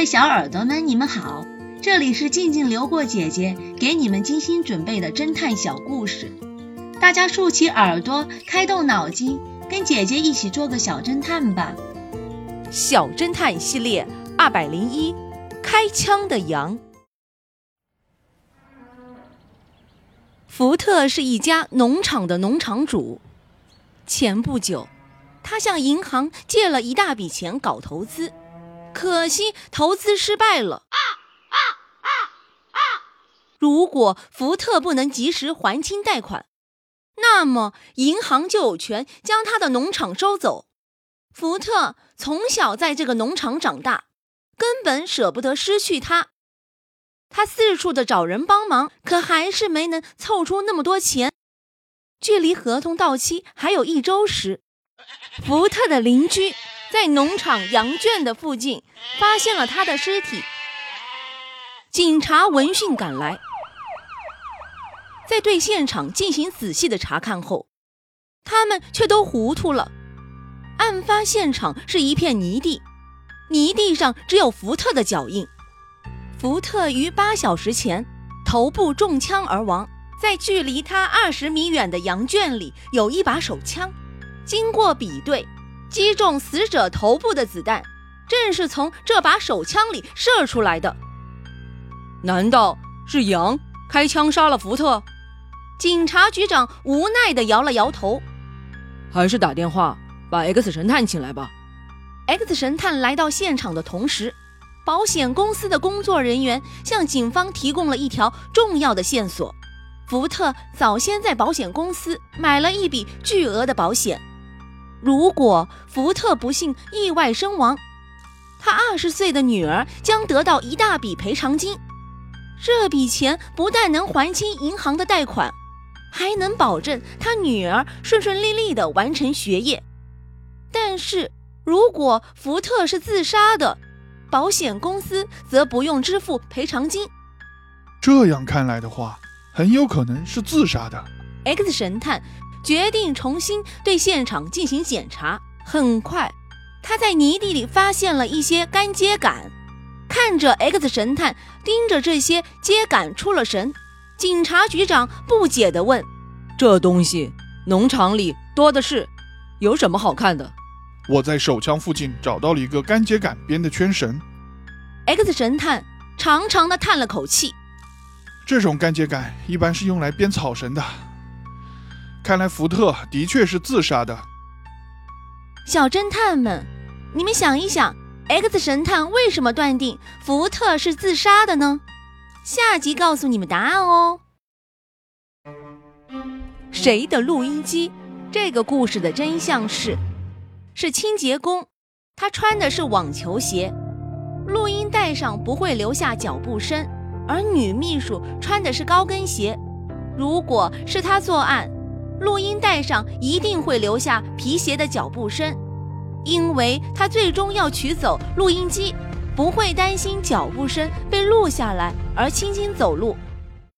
位小耳朵们，你们好，这里是静静流过姐姐给你们精心准备的侦探小故事，大家竖起耳朵，开动脑筋，跟姐姐一起做个小侦探吧。小侦探系列二百零一，开枪的羊。福特是一家农场的农场主，前不久，他向银行借了一大笔钱搞投资。可惜投资失败了。如果福特不能及时还清贷款，那么银行就有权将他的农场收走。福特从小在这个农场长大，根本舍不得失去他。他四处的找人帮忙，可还是没能凑出那么多钱。距离合同到期还有一周时，福特的邻居。在农场羊圈的附近发现了他的尸体，警察闻讯赶来，在对现场进行仔细的查看后，他们却都糊涂了。案发现场是一片泥地，泥地上只有福特的脚印。福特于八小时前头部中枪而亡，在距离他二十米远的羊圈里有一把手枪，经过比对。击中死者头部的子弹，正是从这把手枪里射出来的。难道是羊开枪杀了福特？警察局长无奈地摇了摇头。还是打电话把 X 神探请来吧。X 神探来到现场的同时，保险公司的工作人员向警方提供了一条重要的线索：福特早先在保险公司买了一笔巨额的保险。如果福特不幸意外身亡，他二十岁的女儿将得到一大笔赔偿金。这笔钱不但能还清银行的贷款，还能保证他女儿顺顺利利地完成学业。但是如果福特是自杀的，保险公司则不用支付赔偿金。这样看来的话，很有可能是自杀的。X 神探。决定重新对现场进行检查。很快，他在泥地里发现了一些干秸秆。看着 X 神探盯着这些秸秆出了神，警察局长不解地问：“这东西农场里多的是，有什么好看的？”我在手枪附近找到了一个干秸秆编的圈绳。X 神探长长的叹了口气：“这种干秸秆一般是用来编草绳的。”看来福特的确是自杀的。小侦探们，你们想一想，X 神探为什么断定福特是自杀的呢？下集告诉你们答案哦。谁的录音机？这个故事的真相是，是清洁工，他穿的是网球鞋，录音带上不会留下脚步声，而女秘书穿的是高跟鞋。如果是他作案。录音带上一定会留下皮鞋的脚步声，因为他最终要取走录音机，不会担心脚步声被录下来而轻轻走路。